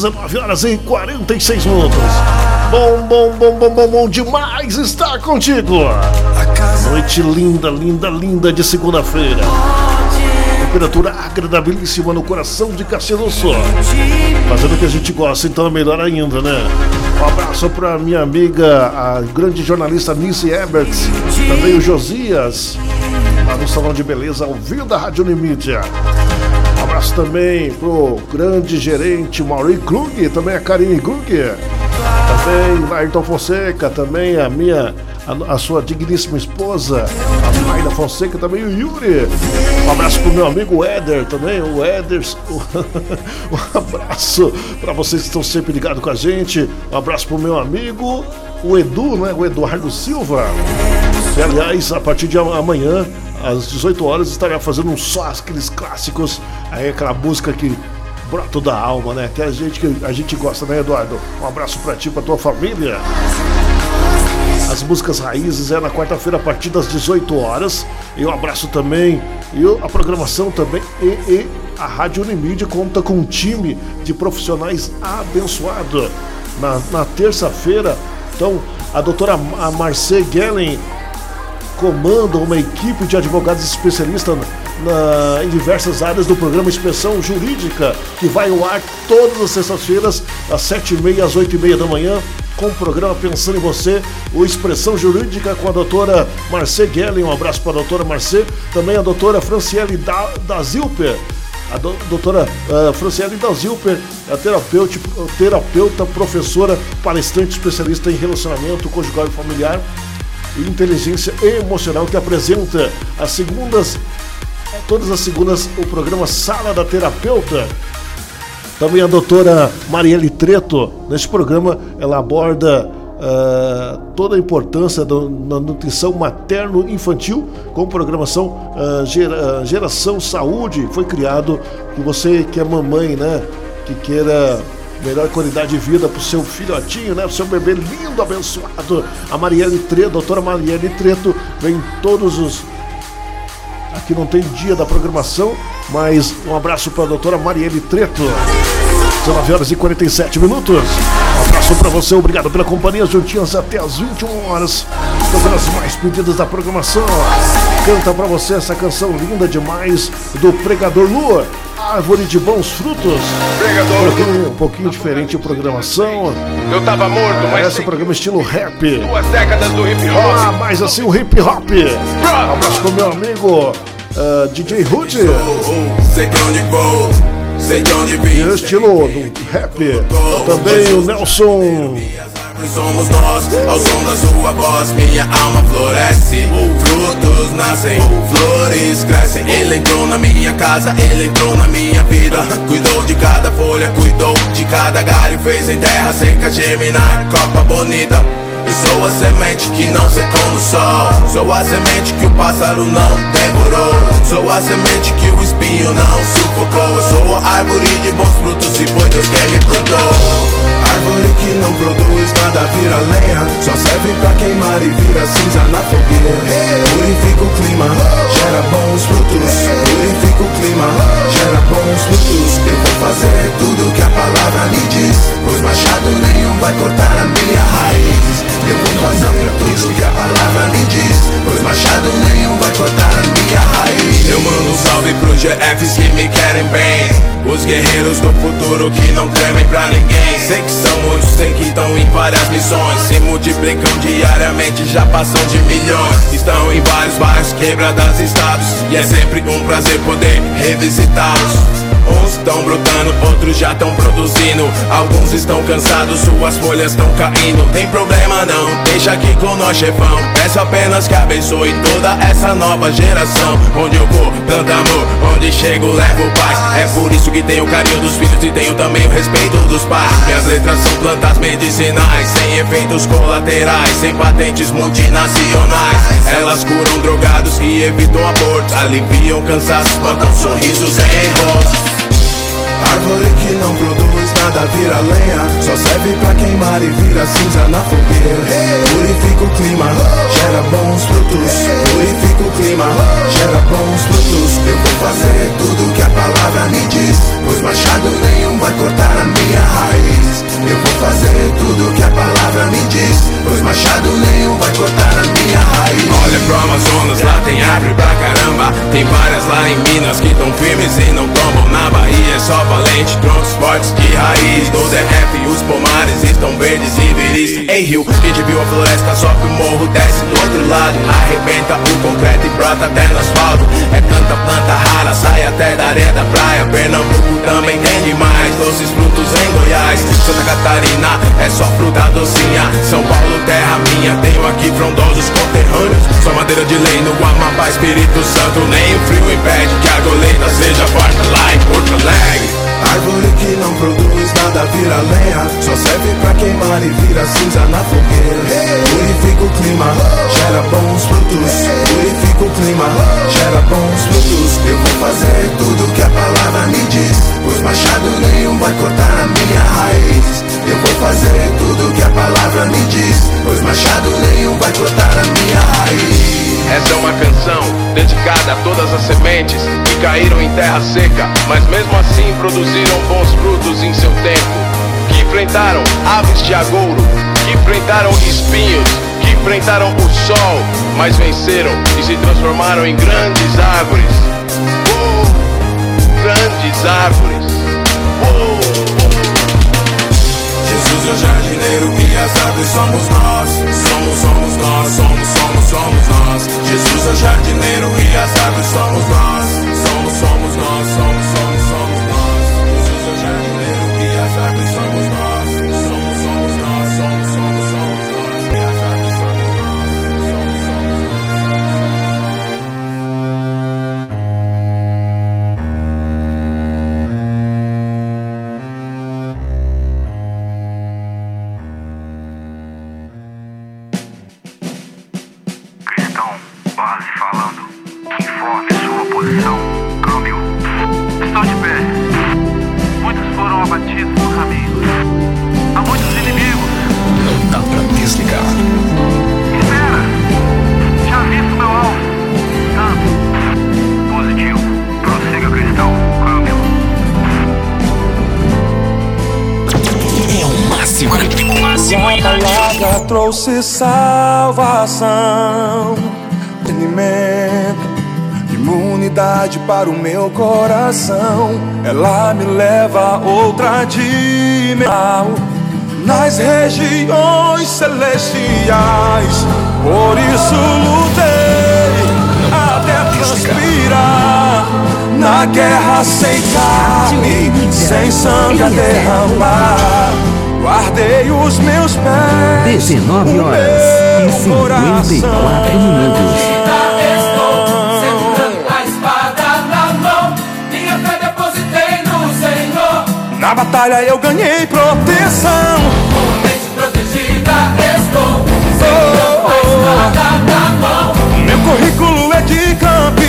19 horas e 46 minutos. Bom, bom, bom, bom, bom, bom demais estar contigo. Noite linda, linda, linda de segunda-feira. Temperatura agradabilíssima no coração de Caxias do Sul. Fazendo o que a gente gosta, então é melhor ainda, né? Um abraço para minha amiga, a grande jornalista Nissy Eberts, também o Josias, lá no Salão de Beleza, ao vivo da Rádio Unimídia. Abraço também pro grande gerente Mauri Krug, também a Karine Krug, também Ayrton Fonseca, também a minha a, a, sua digníssima esposa, a Maida Fonseca, também o Yuri. Um abraço pro meu amigo Éder também, o Éder. um abraço para vocês que estão sempre ligados com a gente. Um abraço pro meu amigo, o Edu, né? O Eduardo Silva. Que, aliás, a partir de amanhã, às 18 horas, estará fazendo um só aqueles clássicos, aí aquela música que broto da alma, né? Que a gente, que a gente gosta, né, Eduardo? Um abraço pra ti, pra tua família. As músicas raízes é na quarta-feira a partir das 18 horas. E um abraço também. E a programação também. E, e a Rádio Unimídia conta com um time de profissionais abençoado. Na, na terça-feira, então, a doutora Marcê Gellen comanda uma equipe de advogados especialistas na, em diversas áreas do programa Inspeção Jurídica, que vai ao ar todas as sextas-feiras, às 7h30 às 8h30 da manhã, com o programa Pensando em Você, o Expressão Jurídica com a doutora Marcê Gellen. Um abraço para a doutora Marcê. Também a doutora Franciele da, da Zilper. A do, doutora uh, Franciele da Zilper, a terapeuta, terapeuta, professora, palestrante especialista em relacionamento conjugal e familiar e inteligência emocional, que apresenta as segundas, todas as segundas, o programa Sala da Terapeuta também a doutora Marielle Treto, neste programa, ela aborda uh, toda a importância da, da nutrição materno-infantil com programação uh, gera, Geração Saúde. Foi criado que você que é mamãe, né, que queira melhor qualidade de vida para o seu filhotinho, né? O seu bebê lindo, abençoado. A Marielle Treto, doutora Marielle Treto, vem todos os. Aqui não tem dia da programação, mas um abraço para a doutora Marielle Treto. 19 horas e 47 minutos. Um abraço para você, obrigado pela companhia, juntinhas até as 21 horas. Tocando as mais pedidas da programação. Canta para você essa canção linda demais do Pregador Lua. Árvore de bons frutos. Pregador. Um pouquinho, um pouquinho diferente a programação. Eu tava morto, mas. Esse é o programa estilo rap. Duas décadas do hip hop. Ah, mais assim o hip hop. Um abraço pro meu amigo uh, DJ Hood. Sei que onde vou. Sei de onde vim. E estilo do rap. Também o Nelson. Somos nós, ao som da sua voz, minha alma floresce. Frutos nascem, flores crescem. Ele entrou na minha casa, ele entrou na minha vida. Cuidou de cada folha, cuidou de cada galho. Fez em terra seca germinar, copa bonita. E sou a semente que não secou no sol Sou a semente que o pássaro não devorou Sou a semente que o espinho não sufocou Eu sou a árvore de bons frutos e foi Deus quem me plantou Árvore que não produz nada vira lenha. Só serve pra queimar e vira cinza na fogueira. Purifica o clima, gera bons frutos. Purifica o clima, gera bons frutos. Eu vou fazer tudo que a palavra me diz. Pois machado nenhum vai cortar a minha raiz. Eu vou fazer tudo que a palavra me diz. Pois machado nenhum vai cortar a minha raiz. Eu mando um salve pros GFs que me querem bem. Os guerreiros do futuro que não tremem pra ninguém. Sei que são muitos, sei que estão em várias missões. Se multiplicam diariamente, já passam de milhões. Estão em vários bairros, quebradas estados. E é sempre um prazer poder revisitá-los Uns estão brotando, outros já estão produzindo. Alguns estão cansados, suas folhas estão caindo. Tem problema não, deixa aqui com nós, chefão. Peço apenas que abençoe toda essa nova geração. Onde eu vou, tanto amor, onde chego, levo paz. É por isso que tenho o carinho dos filhos e tenho também o respeito dos pais. Minhas letras são plantas medicinais, sem efeitos colaterais, sem patentes multinacionais. Elas curam drogados e evitam abortos, aliviam cansaços, mandam sorrisos em rostos. Árvore que não produz nada vira lenha. Só serve pra queimar e vira cinza na fogueira. Purifica o clima, gera bons frutos. Purifica o clima, gera bons frutos. Eu vou fazer tudo que palavra me diz Pois machado nenhum vai cortar a minha raiz. Eu vou fazer tudo que a palavra me diz Pois machado nenhum vai cortar a minha raiz. Olha pro Amazonas, lá tem árvore pra caramba. Tem várias lá em Minas que tão firmes e não tombam. Na Bahia é só valente, troncos fortes de raiz. Do DF é os pomares estão verdes e viris. Em Rio, quem te viu a floresta que o morro, desce do outro lado. Arrebenta o concreto e brota até no asfalto. É tanta planta rara, sai até da areia da praia Pernambuco também tem demais, doces frutos em Goiás Santa Catarina é só fruta docinha. São Paulo terra minha, tenho aqui frondosos conterrâneos. Só madeira de lei no Amapá, Espírito Santo Nem o frio impede que a goleta seja forte lá em Porto Alegre Árvore que não produz nada vira lenha. Só serve pra queimar e vira cinza na fogueira. Purifica o clima, gera bons frutos. Purifica o clima, gera bons frutos. Eu vou fazer tudo que a palavra me diz. Pois machado nenhum vai cortar a minha raiz. Eu vou fazer tudo que a palavra me diz. Pois machado nenhum vai cortar a minha raiz essa é uma canção dedicada a todas as sementes que caíram em terra seca, mas mesmo assim produziram bons frutos em seu tempo. Que enfrentaram aves de agouro, que enfrentaram espinhos, que enfrentaram o sol, mas venceram e se transformaram em grandes árvores. Uh, grandes árvores. Uh. Jesus é o jardineiro e as árvores somos nós. Somos, somos nós, somos, somos, somos nós. Jesus é o jardineiro e as árvores somos nós. Somos, somos nós, somos, somos, somos trouxe salvação, entendimento, imunidade para o meu coração. Ela me leva a outra dimensão, nas regiões celestiais. Por isso lutei até transpirar. Na guerra sem carne, sem sangue a derramar. Guardei os meus pés. 19 o horas e 54 coração. minutos. a espada na mão, minha fé depositei no Senhor. Na batalha eu ganhei proteção. Mente protegida estou, segurando a espada na mão. Meu currículo é de campeão.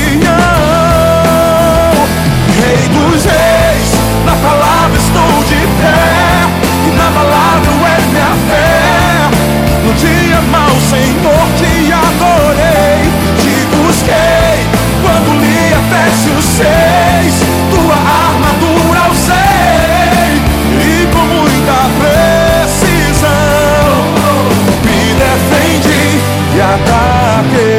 Efésios 6. Tua armadura usei. E com muita precisão me defendi e ataquei.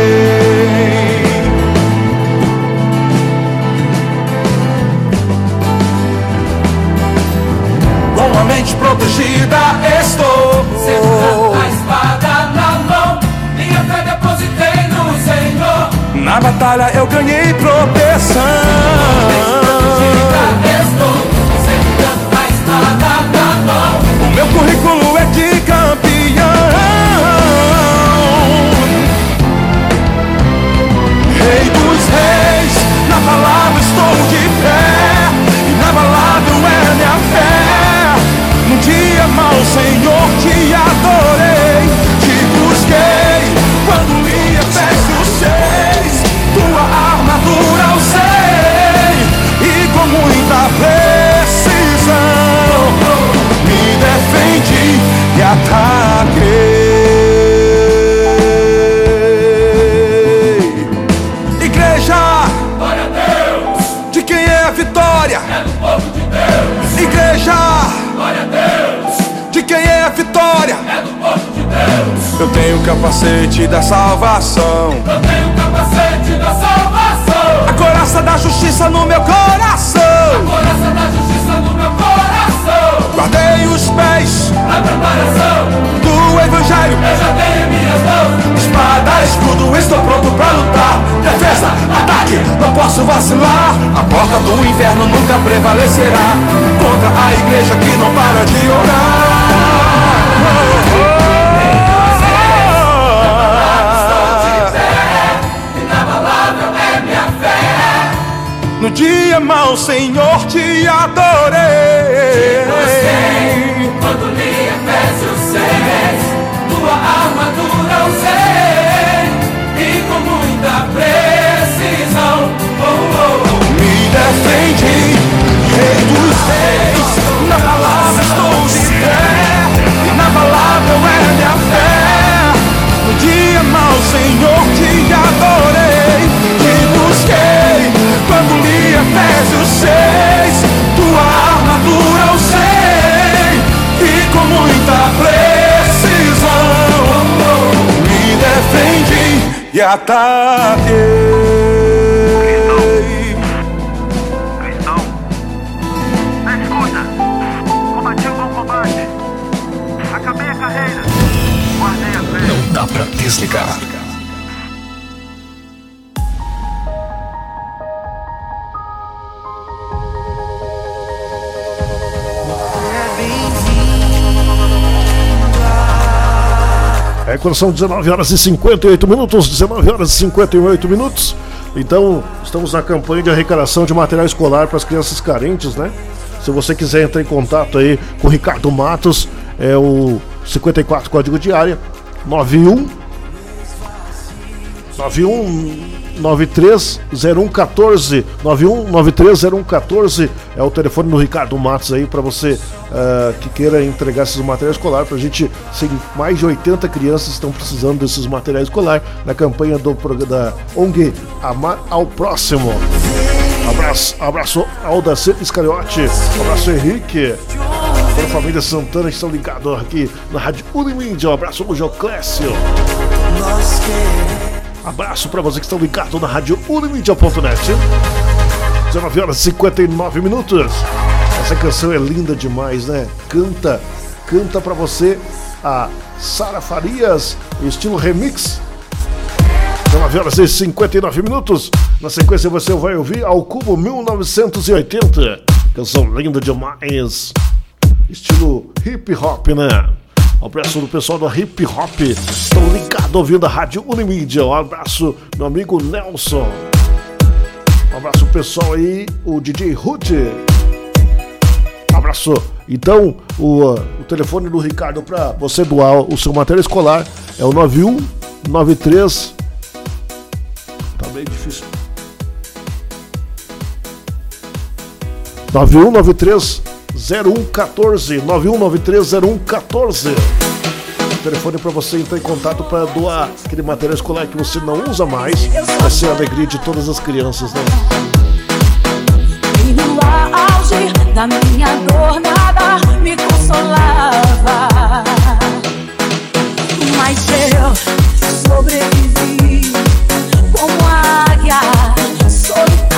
Com a mente protegida batalha eu ganhei proteção. Ataquei. Igreja, Glória a Deus, de quem é a vitória? é do povo de Deus. Igreja, Glória a Deus, de quem é a vitória? é do povo de Deus. Eu tenho o capacete da salvação, Eu tenho o capacete da salvação. a coraça da justiça no meu coração. Coraça da justiça no meu coração. Guardei os pés Na preparação do Evangelho. Eu já tenho minhas mãos Espada, escudo, estou pronto pra lutar. Defesa, ataque, não posso vacilar. A porta do inferno nunca prevalecerá contra a igreja que não para de Inabalável No dia mau, Senhor, te adorei. Quando li Efésios 6 Tua armadura usei E com muita precisão oh, oh, oh. Me defendi, rei dos reis. Na palavra estou de pé. Inabalável é minha fé. No dia mau, Senhor, te adorei. E ataquei. Escuta, combati o bom combate. Acabei a carreira. Guardei a fé. Não dá pra desligar. Quando são 19 horas e 58 minutos, 19 horas e 58 minutos. Então, estamos na campanha de arrecadação de material escolar para as crianças carentes, né? Se você quiser entrar em contato aí com o Ricardo Matos, é o 54 código de área 91 91930114 91930114 é o telefone do Ricardo Matos aí para você ah, que queira entregar esses materiais escolares pra gente sem mais de 80 crianças estão precisando desses materiais escolares na campanha do da ONG Amar ao Próximo. Abraço, abraço Aldacir Iscariote, abraço Henrique. A família Santana estão ligados aqui na Rádio Unimídia. Um abraço ao Joclésio. Abraço para vocês que estão ligados na rádio Unimídia.net. 19 horas e 59 minutos. Essa canção é linda demais, né? Canta, canta para você a Sara Farias, estilo remix. 19 horas e 59 minutos. Na sequência você vai ouvir ao Cubo 1980. Canção linda demais. Estilo hip hop, né? Um abraço do pessoal do hip hop. Estão ligados ouvindo a Rádio Unimídia. Um abraço, meu amigo Nelson. Um abraço pessoal aí, o DJ Ruth. Um abraço. Então, o, o telefone do Ricardo para você doar o seu material escolar é o 9193. Tá bem difícil. 9193 0114 9193 0114 Telefone para você entrar em contato para doar aquele material escolar que você não usa mais. Vai ser a alegria de todas as crianças, né? E no auge da minha dor nada me consolava Mas eu sobrevivi como águia solitária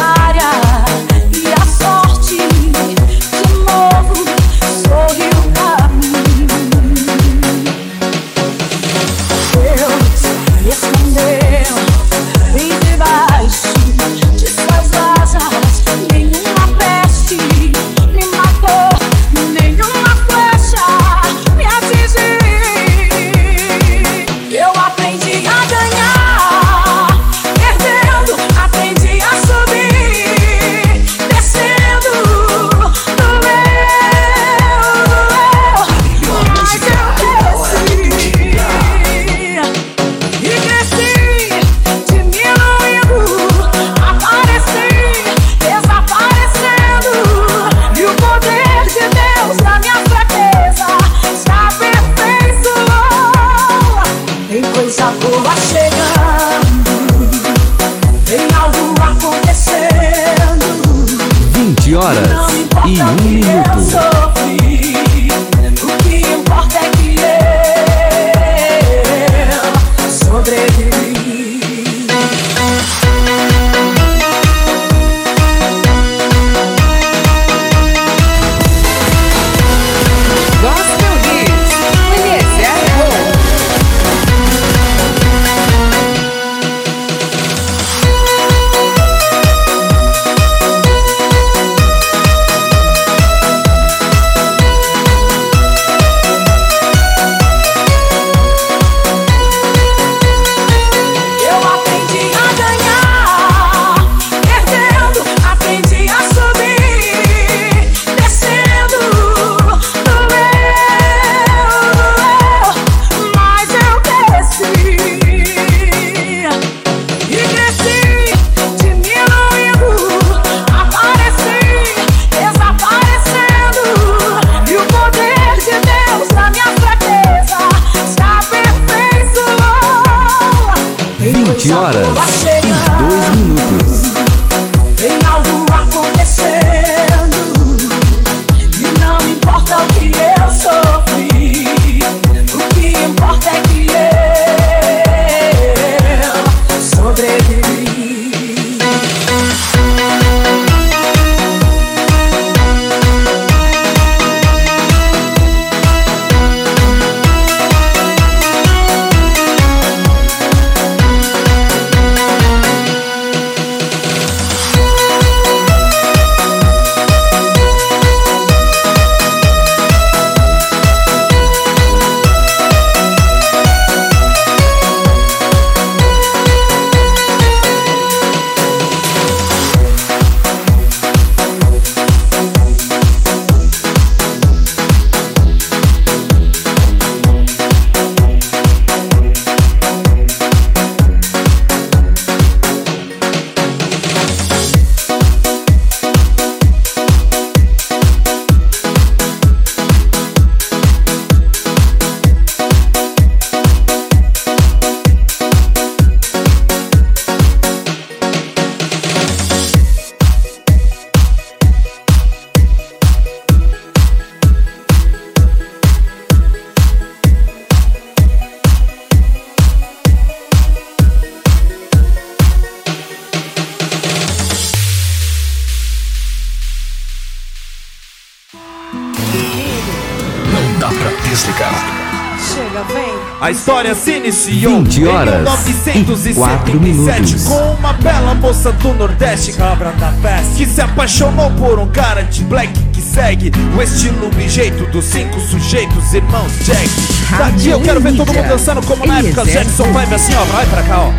A história se iniciou 20 horas em e quatro 1977 minutos. com uma bela moça do Nordeste, cabra da peste, que se apaixonou por um cara de black que segue o estilo e jeito dos cinco sujeitos irmãos Jack. Daqui eu quero ver todo mundo dançando como na época Jackson Five assim, ó, vai pra cá, ó.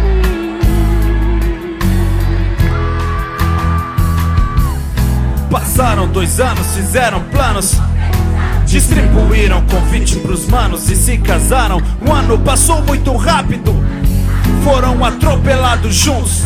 Passaram dois anos, fizeram planos. Distribuíram convite pros manos e se casaram. Um ano passou muito rápido. Foram atropelados juntos.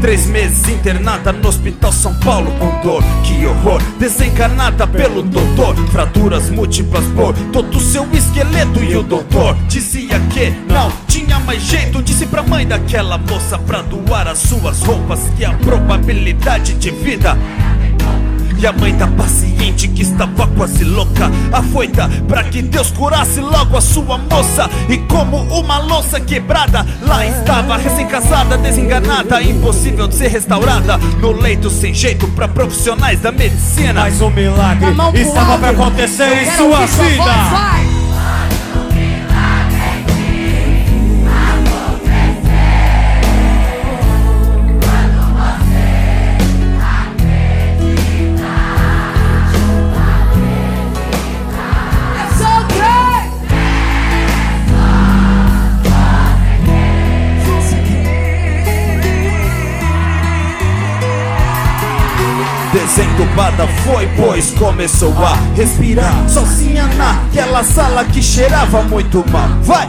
Três meses internada no hospital São Paulo com dor, que horror Desencarnada pelo doutor, fraturas múltiplas por todo o seu esqueleto E o doutor dizia que não tinha mais jeito Disse pra mãe daquela moça pra doar as suas roupas Que a probabilidade de vida e a mãe da paciente que estava quase louca. Afoita pra que Deus curasse logo a sua moça. E como uma louça quebrada Lá estava recém-casada, desenganada. Impossível de ser restaurada. No leito sem jeito pra profissionais da medicina. Mas um milagre estava pra acontecer em sua vida. Desentubada foi, pois começou a respirar. Sozinha naquela sala que cheirava muito mal. Vai!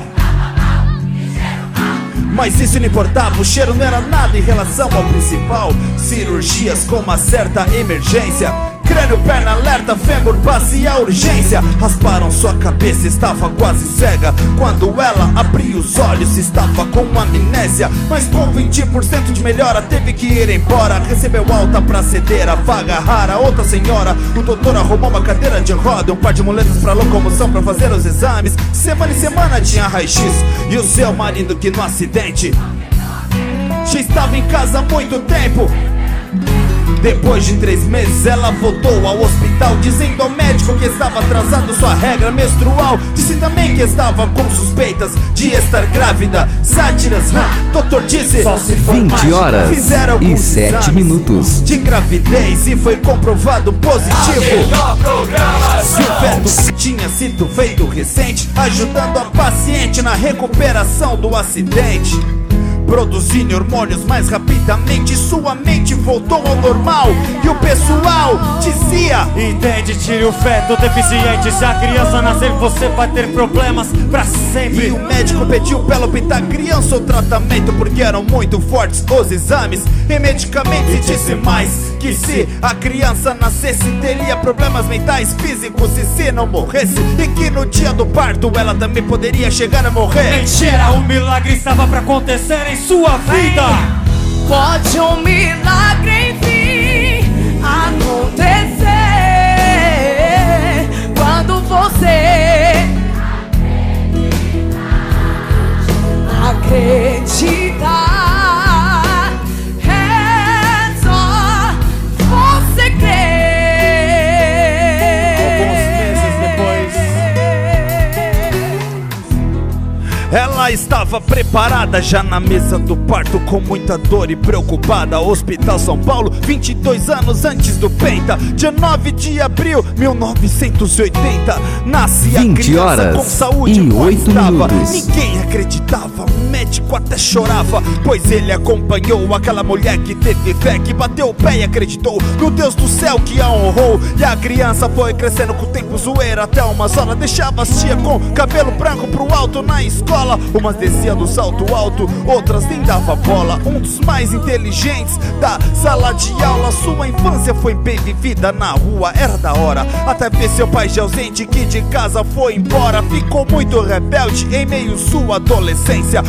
Mas isso não importava, o cheiro não era nada em relação ao principal. Cirurgias com uma certa emergência Crânio, perna alerta, fêmur, passe a urgência. Rasparam sua cabeça, estava quase cega. Quando ela abriu os olhos, estava com amnésia. Mas com 20% de melhora, teve que ir embora. Recebeu alta pra ceder a vaga rara. Outra senhora, o doutor arrumou uma cadeira de roda Um par de muletas pra locomoção pra fazer os exames. Semana em semana tinha raio-x. E o seu marido que no acidente já estava em casa há muito tempo depois de três meses ela voltou ao hospital Dizendo ao médico que estava atrasado sua regra menstrual Disse também que estava com suspeitas de estar grávida Sátiras, hã? doutor disse Só se for 20 mágica. horas Fizeram e alguns 7 exames minutos. De gravidez e foi comprovado positivo Se o feto tinha sido feito recente Ajudando a paciente na recuperação do acidente Produzindo hormônios mais rapidamente Sua mente voltou ao normal E o pessoal dizia Entende, tire o feto deficiente. Se a criança nascer, você vai ter problemas pra sempre. E o médico pediu pra ela optar criança ou tratamento Porque eram muito fortes os exames E medicamentos e disse mais Que se a criança nascesse Teria problemas mentais, físicos E se não morresse E que no dia do parto ela também poderia chegar a morrer Mentira, um milagre estava pra acontecer em sua vida. Pode um milagre enfim acontecer quando você acreditar. Ela estava preparada já na mesa do parto Com muita dor e preocupada. Hospital São Paulo, 22 anos antes do Penta Dia 9 de abril, 1980 Nasce a 20 criança com saúde e boa oito estava. minutos. Ninguém acreditava, o médico até chorava Pois ele acompanhou aquela mulher que teve fé Que bateu o pé e acreditou. No Deus do céu que a honrou. E a criança foi crescendo com o tempo zoeira Até umas horas deixava as tia com cabelo branco pro alto na escola Umas descia do salto alto, outras nem dava bola. Um dos mais inteligentes da sala de aula. Sua infância foi bem vivida na rua, era da hora. Até ver seu pai já ausente que de casa foi embora. Ficou muito rebelde em meio sua adolescência